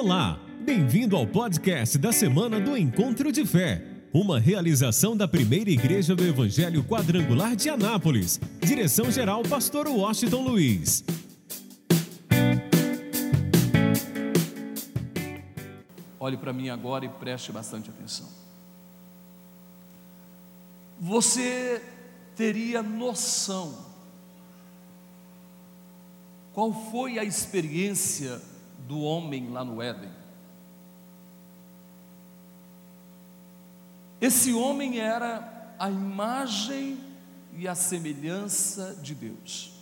Olá, bem-vindo ao podcast da semana do Encontro de Fé, uma realização da primeira igreja do Evangelho Quadrangular de Anápolis. Direção-geral, Pastor Washington Luiz. Olhe para mim agora e preste bastante atenção. Você teria noção qual foi a experiência do homem lá no Éden? Esse homem era a imagem e a semelhança de Deus.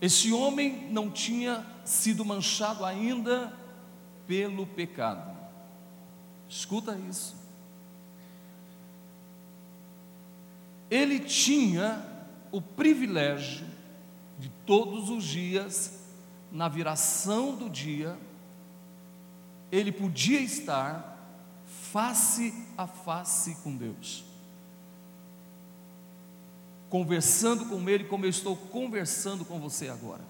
Esse homem não tinha sido manchado ainda pelo pecado. Escuta isso. Ele tinha o privilégio de todos os dias, na viração do dia, ele podia estar face a face com Deus, conversando com Ele como eu estou conversando com você agora.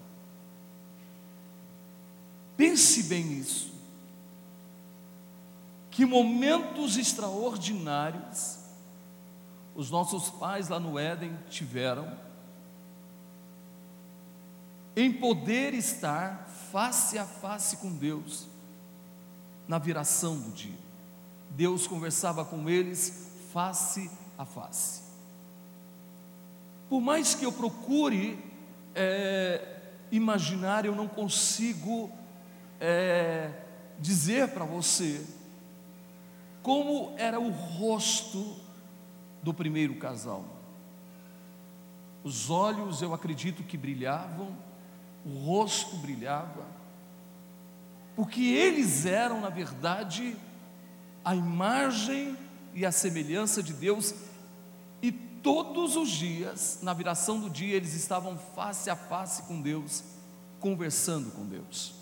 Pense bem nisso. Que momentos extraordinários os nossos pais lá no Éden tiveram em poder estar face a face com Deus na viração do dia. Deus conversava com eles face a face. Por mais que eu procure é, imaginar, eu não consigo é, dizer para você como era o rosto do primeiro casal. Os olhos, eu acredito que brilhavam, o rosto brilhava, porque eles eram, na verdade, a imagem e a semelhança de Deus, e todos os dias, na viração do dia, eles estavam face a face com Deus, conversando com Deus.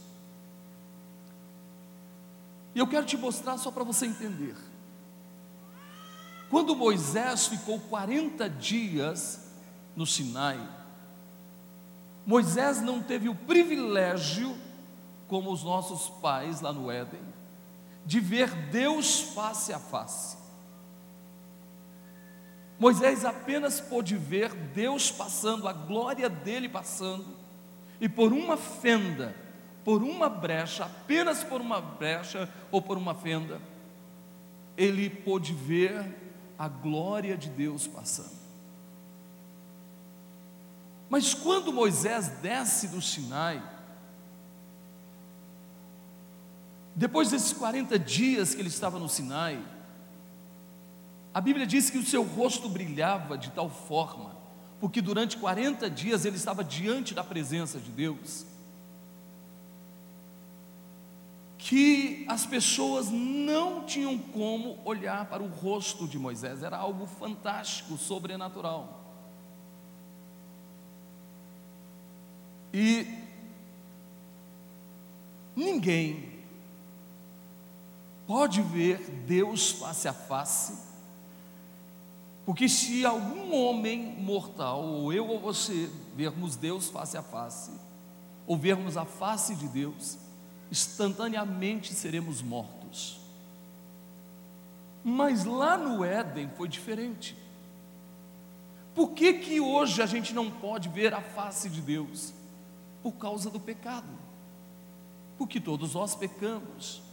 E eu quero te mostrar só para você entender. Quando Moisés ficou 40 dias no Sinai, Moisés não teve o privilégio, como os nossos pais lá no Éden, de ver Deus face a face. Moisés apenas pôde ver Deus passando, a glória dele passando, e por uma fenda, por uma brecha, apenas por uma brecha ou por uma fenda, ele pôde ver a glória de Deus passando. Mas quando Moisés desce do Sinai, depois desses 40 dias que ele estava no Sinai, a Bíblia diz que o seu rosto brilhava de tal forma, porque durante 40 dias ele estava diante da presença de Deus, que as pessoas não tinham como olhar para o rosto de Moisés, era algo fantástico, sobrenatural. E ninguém pode ver Deus face a face, porque se algum homem mortal, ou eu ou você, vermos Deus face a face, ou vermos a face de Deus, instantaneamente seremos mortos. Mas lá no Éden foi diferente. Por que, que hoje a gente não pode ver a face de Deus? Por causa do pecado. Porque todos nós pecamos,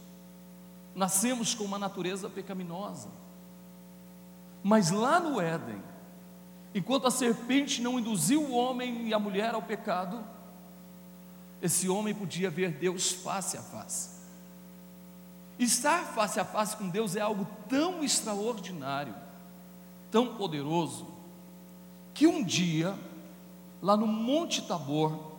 nascemos com uma natureza pecaminosa. Mas lá no Éden, enquanto a serpente não induziu o homem e a mulher ao pecado, esse homem podia ver Deus face a face. Estar face a face com Deus é algo tão extraordinário, tão poderoso, que um dia, lá no Monte Tabor,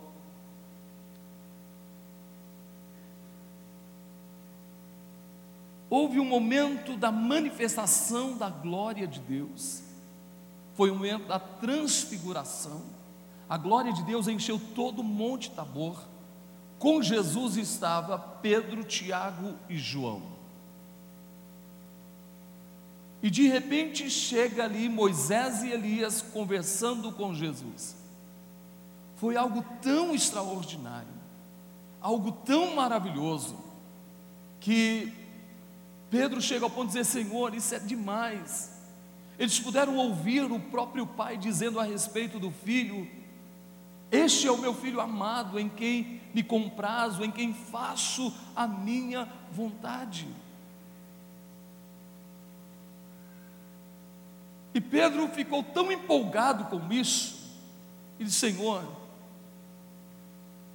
houve um momento da manifestação da glória de Deus, foi o um momento da transfiguração. A glória de Deus encheu todo o Monte Tabor. Com Jesus estava Pedro, Tiago e João. E de repente chega ali Moisés e Elias conversando com Jesus. Foi algo tão extraordinário. algo tão maravilhoso que Pedro chega ao ponto de dizer: Senhor, isso é demais. Eles puderam ouvir o próprio pai dizendo a respeito do filho: Este é o meu filho amado, em quem me comprazo, em quem faço a minha vontade. E Pedro ficou tão empolgado com isso, ele disse: Senhor,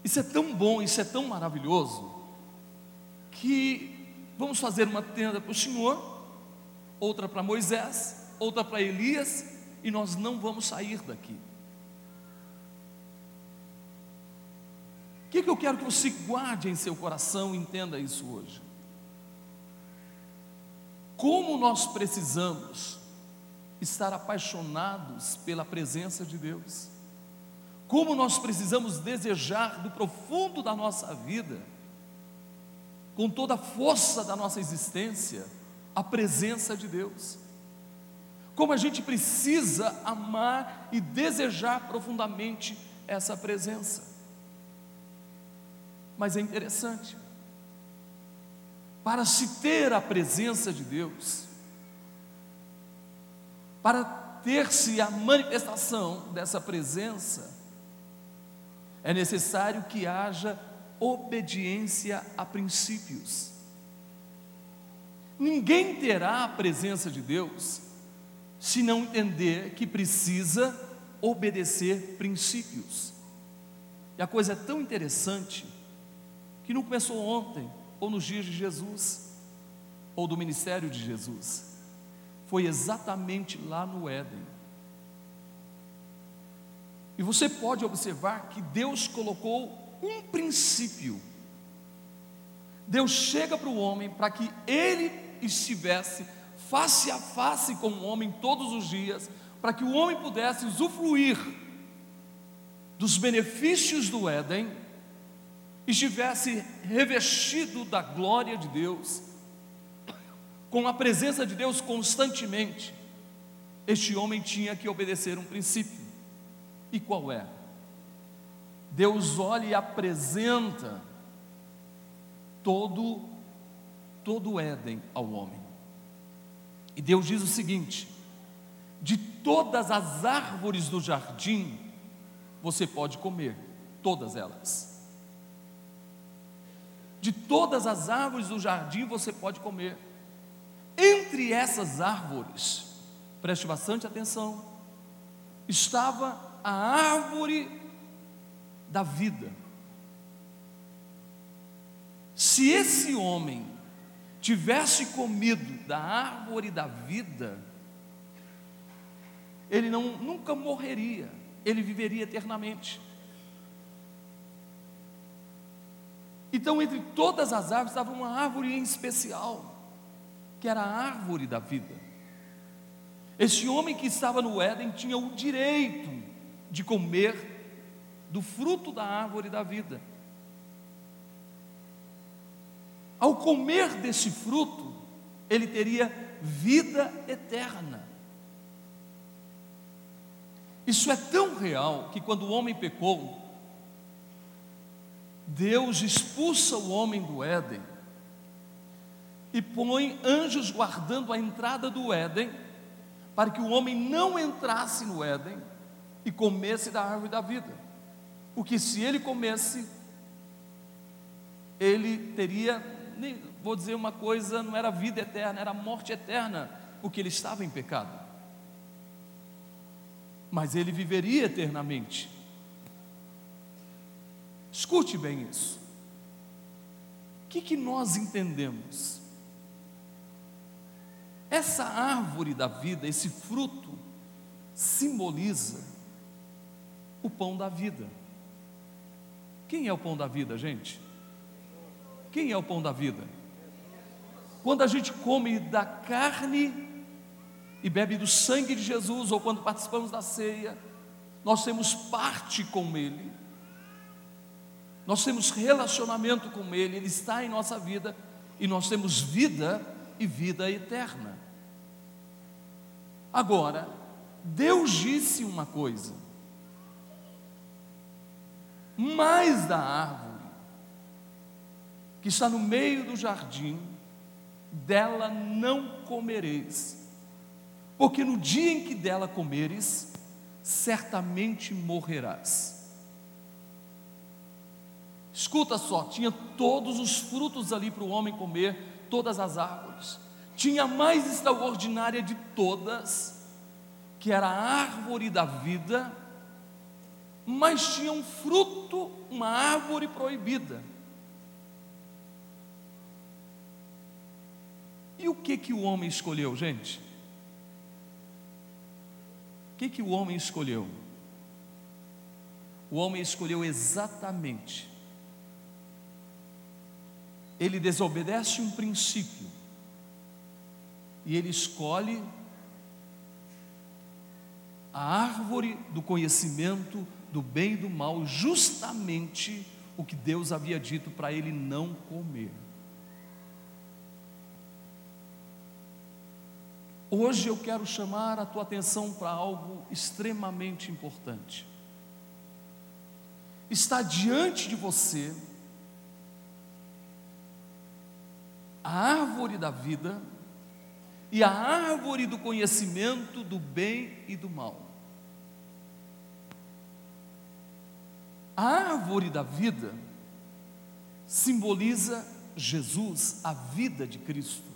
isso é tão bom, isso é tão maravilhoso, que vamos fazer uma tenda para o Senhor, outra para Moisés, outra para Elias, e nós não vamos sair daqui. O que, que eu quero que você guarde em seu coração e entenda isso hoje? Como nós precisamos estar apaixonados pela presença de Deus. Como nós precisamos desejar do profundo da nossa vida, com toda a força da nossa existência, a presença de Deus. Como a gente precisa amar e desejar profundamente essa presença. Mas é interessante, para se ter a presença de Deus, para ter-se a manifestação dessa presença, é necessário que haja obediência a princípios. Ninguém terá a presença de Deus se não entender que precisa obedecer princípios. E a coisa é tão interessante que não começou ontem, ou nos dias de Jesus, ou do ministério de Jesus foi exatamente lá no Éden. E você pode observar que Deus colocou um princípio. Deus chega para o homem para que ele estivesse face a face com o homem todos os dias, para que o homem pudesse usufruir dos benefícios do Éden, estivesse revestido da glória de Deus, com a presença de Deus constantemente, este homem tinha que obedecer um princípio. E qual é? Deus olha e apresenta todo todo o Éden ao homem. E Deus diz o seguinte: de todas as árvores do jardim você pode comer, todas elas. De todas as árvores do jardim você pode comer. Entre essas árvores, preste bastante atenção, estava a árvore da vida. Se esse homem tivesse comido da árvore da vida, ele não, nunca morreria, ele viveria eternamente. Então, entre todas as árvores, estava uma árvore em especial que era a árvore da vida. Este homem que estava no Éden tinha o direito de comer do fruto da árvore da vida. Ao comer desse fruto, ele teria vida eterna. Isso é tão real que quando o homem pecou, Deus expulsa o homem do Éden e põe anjos guardando a entrada do Éden, para que o homem não entrasse no Éden e comesse da árvore da vida. Porque se ele comesse, ele teria, vou dizer uma coisa, não era vida eterna, era morte eterna, porque ele estava em pecado. Mas ele viveria eternamente. Escute bem isso. O que, que nós entendemos? Essa árvore da vida, esse fruto, simboliza o pão da vida. Quem é o pão da vida, gente? Quem é o pão da vida? Quando a gente come da carne e bebe do sangue de Jesus, ou quando participamos da ceia, nós temos parte com Ele, nós temos relacionamento com Ele, Ele está em nossa vida e nós temos vida e vida eterna. Agora, Deus disse uma coisa: mais da árvore que está no meio do jardim, dela não comereis, porque no dia em que dela comeres, certamente morrerás. Escuta só, tinha todos os frutos ali para o homem comer, todas as árvores. Tinha a mais extraordinária de todas, que era a árvore da vida, mas tinha um fruto, uma árvore proibida. E o que que o homem escolheu, gente? O que que o homem escolheu? O homem escolheu exatamente. Ele desobedece um princípio e ele escolhe a árvore do conhecimento do bem e do mal, justamente o que Deus havia dito para ele não comer. Hoje eu quero chamar a tua atenção para algo extremamente importante. Está diante de você a árvore da vida e a árvore do conhecimento do bem e do mal. A árvore da vida simboliza Jesus, a vida de Cristo,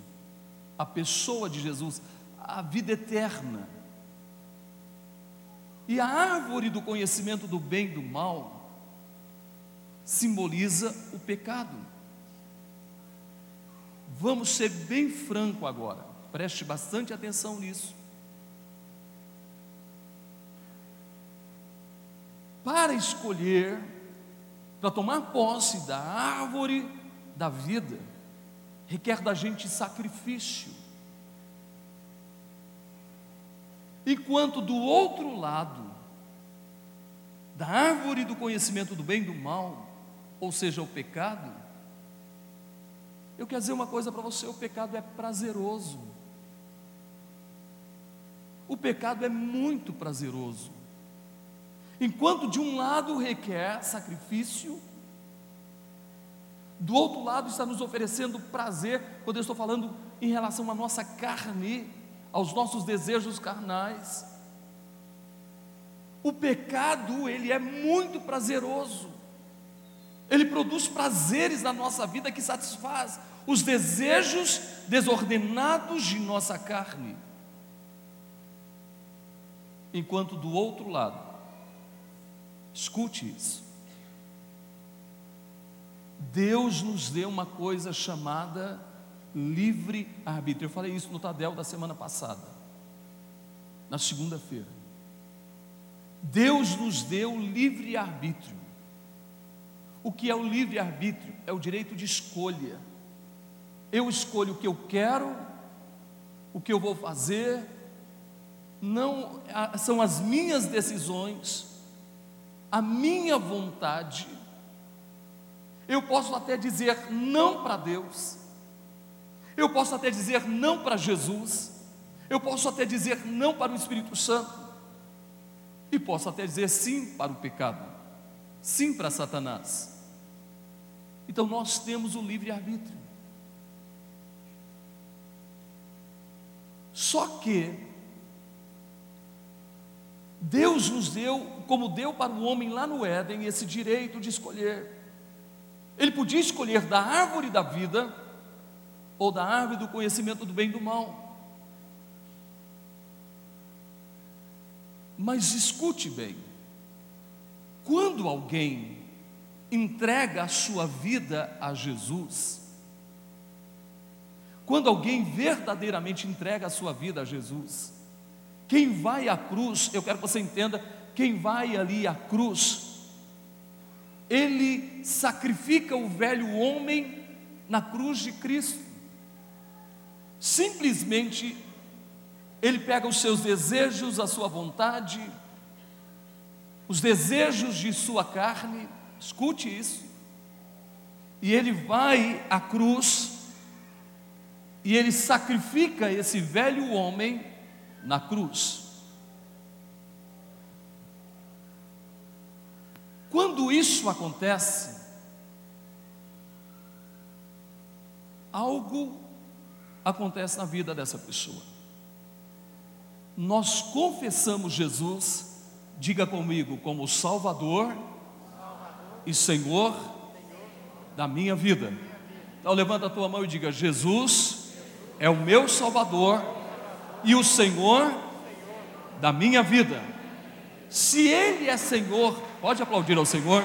a pessoa de Jesus, a vida eterna. E a árvore do conhecimento do bem e do mal simboliza o pecado. Vamos ser bem franco agora, preste bastante atenção nisso. Para escolher, para tomar posse da árvore da vida, requer da gente sacrifício. Enquanto do outro lado, da árvore do conhecimento do bem e do mal, ou seja, o pecado, eu quero dizer uma coisa para você: o pecado é prazeroso. O pecado é muito prazeroso. Enquanto de um lado requer sacrifício, do outro lado está nos oferecendo prazer, quando eu estou falando em relação à nossa carne, aos nossos desejos carnais. O pecado, ele é muito prazeroso. Ele produz prazeres na nossa vida que satisfaz os desejos desordenados de nossa carne. Enquanto do outro lado, escute isso. Deus nos deu uma coisa chamada livre arbítrio. Eu falei isso no Tadel da semana passada, na segunda-feira. Deus nos deu livre arbítrio. O que é o livre arbítrio? É o direito de escolha. Eu escolho o que eu quero, o que eu vou fazer, não são as minhas decisões, a minha vontade. Eu posso até dizer não para Deus, eu posso até dizer não para Jesus, eu posso até dizer não para o Espírito Santo, e posso até dizer sim para o pecado, sim para Satanás. Então nós temos o livre-arbítrio. Só que Deus nos deu, como deu para o homem lá no Éden, esse direito de escolher. Ele podia escolher da árvore da vida ou da árvore do conhecimento do bem e do mal. Mas escute bem: quando alguém entrega a sua vida a Jesus, quando alguém verdadeiramente entrega a sua vida a Jesus, quem vai à cruz, eu quero que você entenda, quem vai ali à cruz, ele sacrifica o velho homem na cruz de Cristo simplesmente ele pega os seus desejos, a sua vontade, os desejos de sua carne, escute isso, e ele vai à cruz, e ele sacrifica esse velho homem na cruz. Quando isso acontece, algo acontece na vida dessa pessoa. Nós confessamos Jesus, diga comigo, como Salvador e Senhor da minha vida. Então levanta a tua mão e diga: Jesus é o meu Salvador e o Senhor da minha vida. Se Ele é Senhor, pode aplaudir ao Senhor.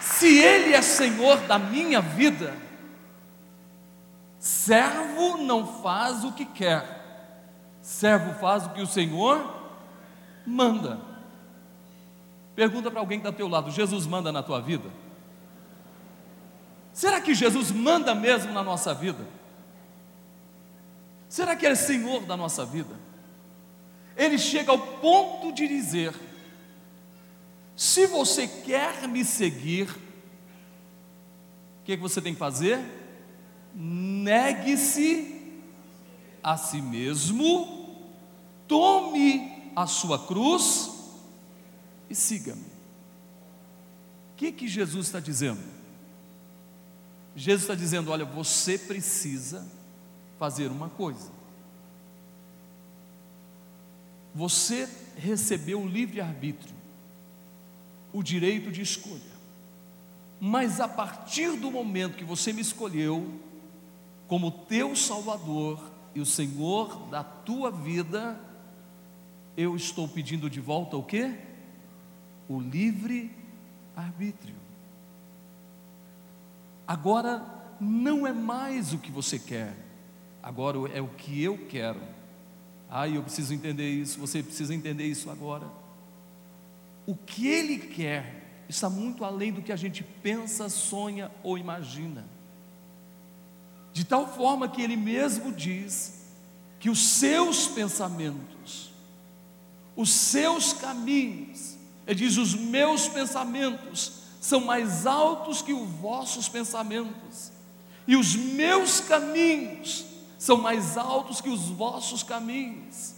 Se Ele é Senhor da minha vida, servo não faz o que quer, servo faz o que o Senhor manda. Pergunta para alguém que está ao teu lado: Jesus manda na tua vida? Será que Jesus manda mesmo na nossa vida? Será que Ele é Senhor da nossa vida? Ele chega ao ponto de dizer: se você quer me seguir, o que, que você tem que fazer? Negue-se a si mesmo, tome a sua cruz e siga-me. O que, que Jesus está dizendo? Jesus está dizendo: olha, você precisa fazer uma coisa. Você recebeu o livre-arbítrio, o direito de escolha. Mas a partir do momento que você me escolheu como teu Salvador e o Senhor da tua vida, eu estou pedindo de volta o quê? O livre-arbítrio. Agora não é mais o que você quer, agora é o que eu quero. Ah, eu preciso entender isso, você precisa entender isso agora. O que Ele quer está muito além do que a gente pensa, sonha ou imagina. De tal forma que Ele mesmo diz que os seus pensamentos, os seus caminhos, Ele diz: os meus pensamentos são mais altos que os vossos pensamentos, e os meus caminhos são mais altos que os vossos caminhos.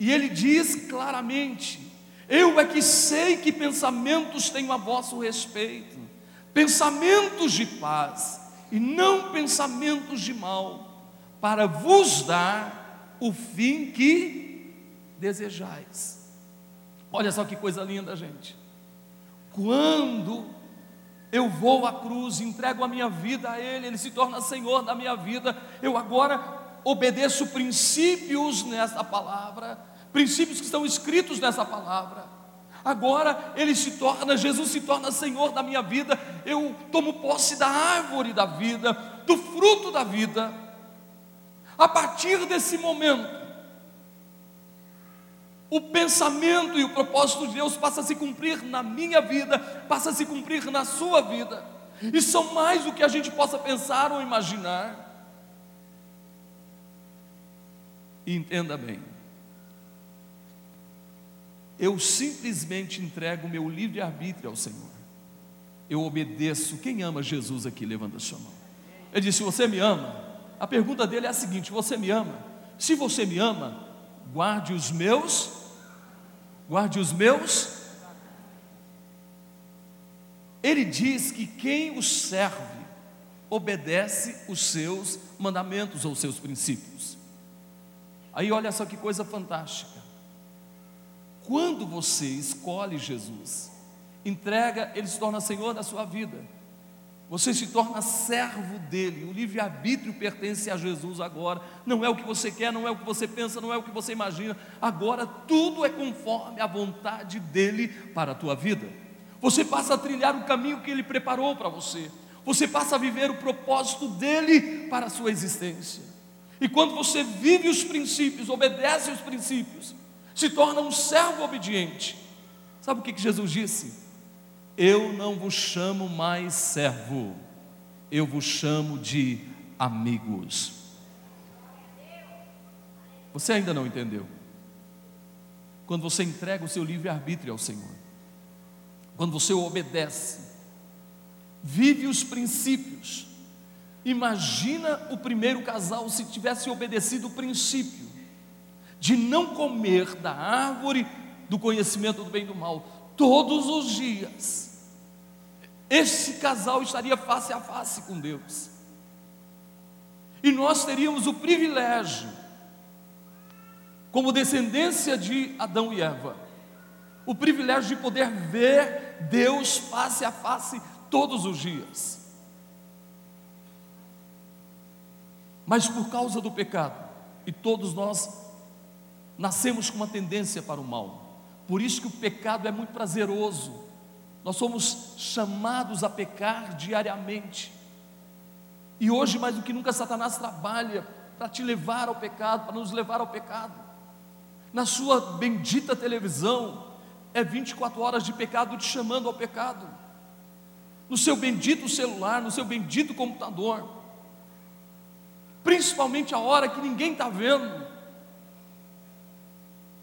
E ele diz claramente: Eu é que sei que pensamentos tenho a vosso respeito, pensamentos de paz e não pensamentos de mal, para vos dar o fim que desejais. Olha só que coisa linda, gente. Quando eu vou à cruz, entrego a minha vida a Ele, Ele se torna Senhor da minha vida, eu agora obedeço princípios nessa palavra, princípios que estão escritos nessa palavra. Agora Ele se torna, Jesus se torna Senhor da minha vida, eu tomo posse da árvore da vida, do fruto da vida. A partir desse momento, o pensamento e o propósito de Deus passa a se cumprir na minha vida, passa a se cumprir na sua vida, e são mais do que a gente possa pensar ou imaginar. E entenda bem, eu simplesmente entrego meu livre-arbítrio ao Senhor, eu obedeço. Quem ama Jesus aqui? Levanta a sua mão. Ele disse: Você me ama? A pergunta dele é a seguinte: Você me ama? Se você me ama, guarde os meus, guarde os meus. Ele diz que quem o serve obedece os seus mandamentos ou seus princípios. Aí olha só que coisa fantástica. Quando você escolhe Jesus, entrega, ele se torna Senhor da sua vida. Você se torna servo dele. O livre-arbítrio pertence a Jesus agora. Não é o que você quer, não é o que você pensa, não é o que você imagina. Agora tudo é conforme a vontade dele para a tua vida. Você passa a trilhar o caminho que ele preparou para você. Você passa a viver o propósito dele para a sua existência. E quando você vive os princípios, obedece os princípios, se torna um servo obediente. Sabe o que Jesus disse? Eu não vos chamo mais servo, eu vos chamo de amigos. Você ainda não entendeu? Quando você entrega o seu livre-arbítrio ao Senhor, quando você obedece, vive os princípios. Imagina o primeiro casal se tivesse obedecido o princípio de não comer da árvore do conhecimento do bem e do mal todos os dias esse casal estaria face a face com Deus. E nós teríamos o privilégio, como descendência de Adão e Eva, o privilégio de poder ver Deus face a face todos os dias. Mas por causa do pecado, e todos nós nascemos com uma tendência para o mal. Por isso que o pecado é muito prazeroso. Nós somos chamados a pecar diariamente. E hoje, mais do que nunca, Satanás trabalha para te levar ao pecado, para nos levar ao pecado. Na sua bendita televisão, é 24 horas de pecado te chamando ao pecado. No seu bendito celular, no seu bendito computador, principalmente a hora que ninguém está vendo,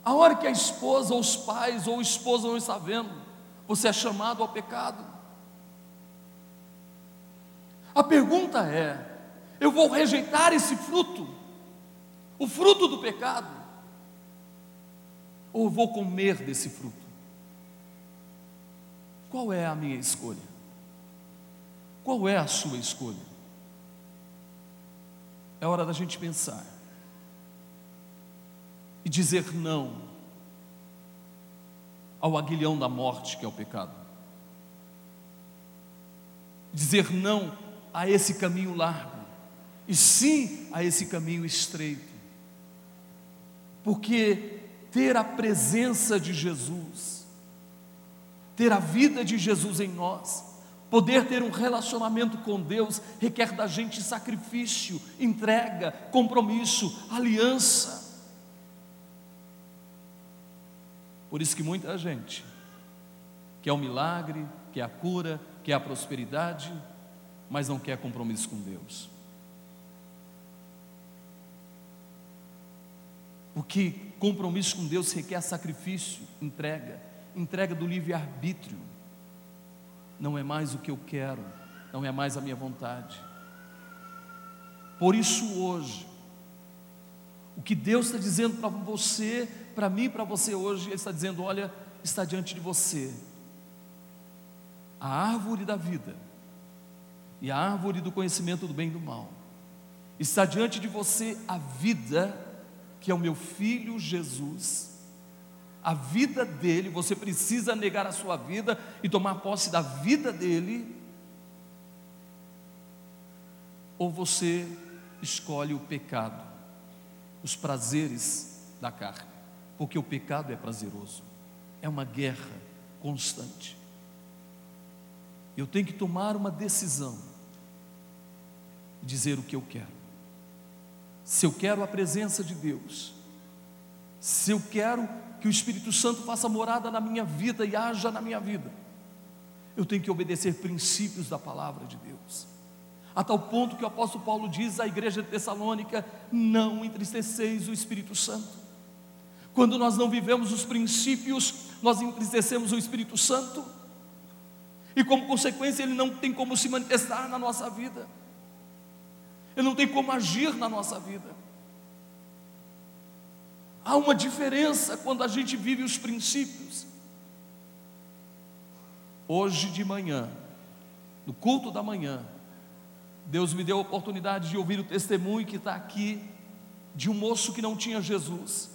a hora que a esposa, ou os pais, ou a esposa não está vendo, você é chamado ao pecado. A pergunta é: eu vou rejeitar esse fruto, o fruto do pecado, ou vou comer desse fruto? Qual é a minha escolha? Qual é a sua escolha? É hora da gente pensar e dizer não ao aguilhão da morte que é o pecado. Dizer não a esse caminho largo e sim a esse caminho estreito. Porque ter a presença de Jesus, ter a vida de Jesus em nós, Poder ter um relacionamento com Deus requer da gente sacrifício, entrega, compromisso, aliança. Por isso que muita gente quer o milagre, quer a cura, quer a prosperidade, mas não quer compromisso com Deus. Porque compromisso com Deus requer sacrifício, entrega, entrega do livre-arbítrio não é mais o que eu quero, não é mais a minha vontade. Por isso, hoje, o que Deus está dizendo para você, para mim para você hoje, Ele está dizendo: olha, está diante de você a árvore da vida e a árvore do conhecimento do bem e do mal. Está diante de você a vida, que é o meu filho Jesus. A vida dele, você precisa negar a sua vida e tomar posse da vida dele, ou você escolhe o pecado, os prazeres da carne, porque o pecado é prazeroso, é uma guerra constante. Eu tenho que tomar uma decisão, dizer o que eu quero. Se eu quero a presença de Deus, se eu quero que o Espírito Santo faça morada na minha vida e haja na minha vida, eu tenho que obedecer princípios da palavra de Deus. A tal ponto que o apóstolo Paulo diz à igreja de Tessalônica: não entristeceis o Espírito Santo. Quando nós não vivemos os princípios, nós entristecemos o Espírito Santo, e como consequência, ele não tem como se manifestar na nossa vida, ele não tem como agir na nossa vida. Há uma diferença quando a gente vive os princípios. Hoje de manhã, no culto da manhã, Deus me deu a oportunidade de ouvir o testemunho que está aqui de um moço que não tinha Jesus.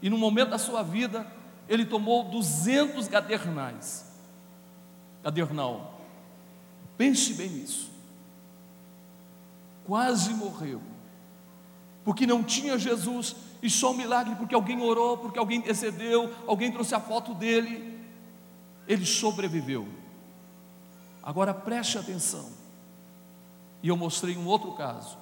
E no momento da sua vida, ele tomou 200 gadernais. Gadernal. Pense bem nisso. Quase morreu. Porque não tinha Jesus e só um milagre porque alguém orou, porque alguém intercedeu, alguém trouxe a foto dele. Ele sobreviveu. Agora preste atenção. E eu mostrei um outro caso.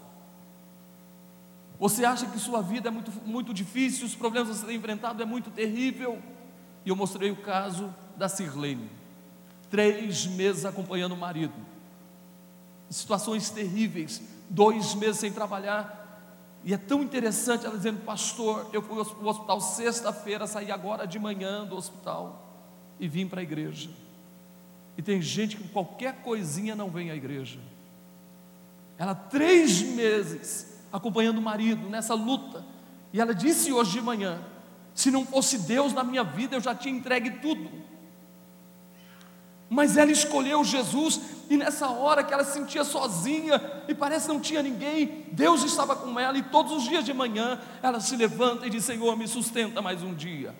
Você acha que sua vida é muito, muito difícil, os problemas que você tem enfrentado é muito terrível? E eu mostrei o caso da Sirlene. Três meses acompanhando o marido. Situações terríveis, dois meses sem trabalhar, e é tão interessante ela dizendo, pastor, eu fui ao hospital sexta-feira, saí agora de manhã do hospital e vim para a igreja. E tem gente que qualquer coisinha não vem à igreja. Ela três meses acompanhando o marido nessa luta. E ela disse hoje de manhã: se não fosse Deus na minha vida, eu já tinha entregue tudo. Mas ela escolheu Jesus, e nessa hora que ela se sentia sozinha, e parece não tinha ninguém, Deus estava com ela, e todos os dias de manhã ela se levanta e diz: Senhor, me sustenta mais um dia.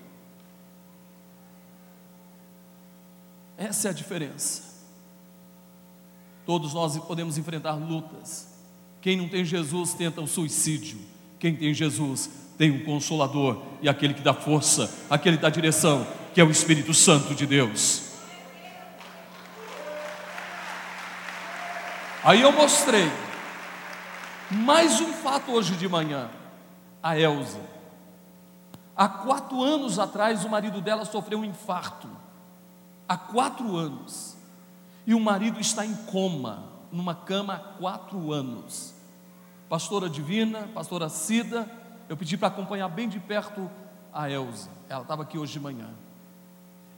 Essa é a diferença. Todos nós podemos enfrentar lutas. Quem não tem Jesus tenta o suicídio. Quem tem Jesus tem um consolador e aquele que dá força, aquele que dá direção, que é o Espírito Santo de Deus. Aí eu mostrei mais um fato hoje de manhã. A Elza. Há quatro anos atrás, o marido dela sofreu um infarto. Há quatro anos. E o marido está em coma, numa cama há quatro anos. Pastora Divina, pastora Cida, eu pedi para acompanhar bem de perto a Elza. Ela estava aqui hoje de manhã.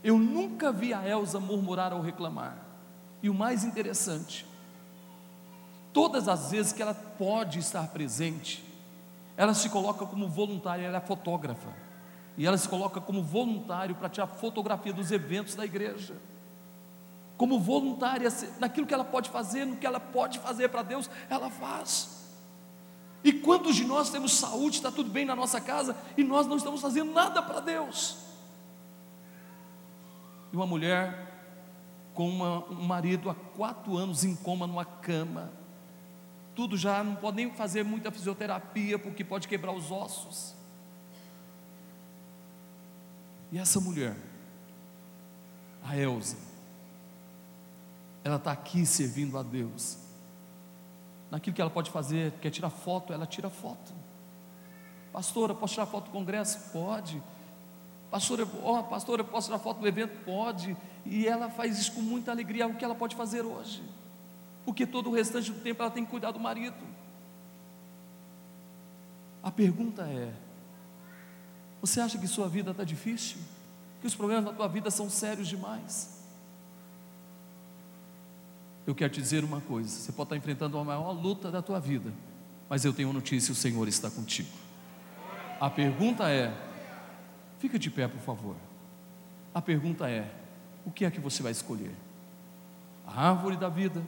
Eu nunca vi a Elza murmurar ou reclamar. E o mais interessante, todas as vezes que ela pode estar presente, ela se coloca como voluntária, ela é fotógrafa. E ela se coloca como voluntário para tirar fotografia dos eventos da igreja. Como voluntária, naquilo que ela pode fazer, no que ela pode fazer para Deus, ela faz. E quantos de nós temos saúde, está tudo bem na nossa casa, e nós não estamos fazendo nada para Deus? E uma mulher com uma, um marido há quatro anos em coma numa cama, tudo já não pode nem fazer muita fisioterapia porque pode quebrar os ossos. E essa mulher, a Elza, ela está aqui servindo a Deus. Naquilo que ela pode fazer, quer tirar foto, ela tira foto. Pastora, posso tirar foto do congresso? Pode. Pastora, oh, pastora, posso tirar foto do evento? Pode. E ela faz isso com muita alegria, é o que ela pode fazer hoje porque todo o restante do tempo ela tem que cuidar do marido. A pergunta é: você acha que sua vida está difícil? Que os problemas da tua vida são sérios demais? Eu quero te dizer uma coisa: você pode estar enfrentando a maior luta da tua vida, mas eu tenho uma notícia: o Senhor está contigo. A pergunta é: fica de pé, por favor. A pergunta é: o que é que você vai escolher? A árvore da vida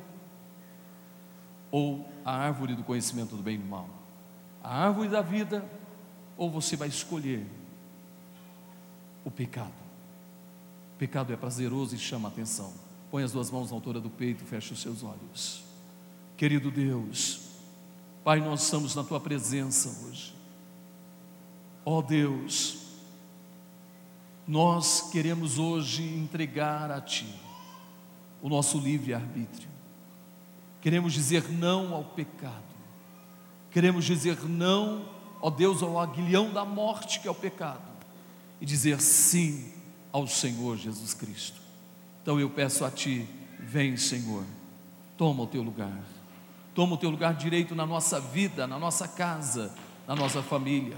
ou a árvore do conhecimento do bem e do mal? A árvore da vida, ou você vai escolher o pecado? O pecado é prazeroso e chama a atenção. Põe as duas mãos na altura do peito, feche os seus olhos. Querido Deus, Pai, nós estamos na tua presença hoje. Ó oh Deus, nós queremos hoje entregar a Ti o nosso livre-arbítrio. Queremos dizer não ao pecado. Queremos dizer não, ó Deus, ao aguilhão da morte que é o pecado. E dizer sim ao Senhor Jesus Cristo. Então eu peço a Ti, vem Senhor, toma o Teu lugar. Toma o Teu lugar direito na nossa vida, na nossa casa, na nossa família.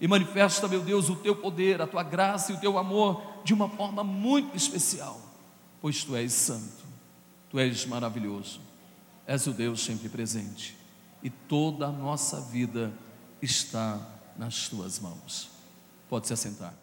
E manifesta, meu Deus, o Teu poder, a Tua graça e o Teu amor de uma forma muito especial. Pois Tu és santo, Tu és maravilhoso és o Deus sempre presente e toda a nossa vida está nas tuas mãos. Pode se assentar.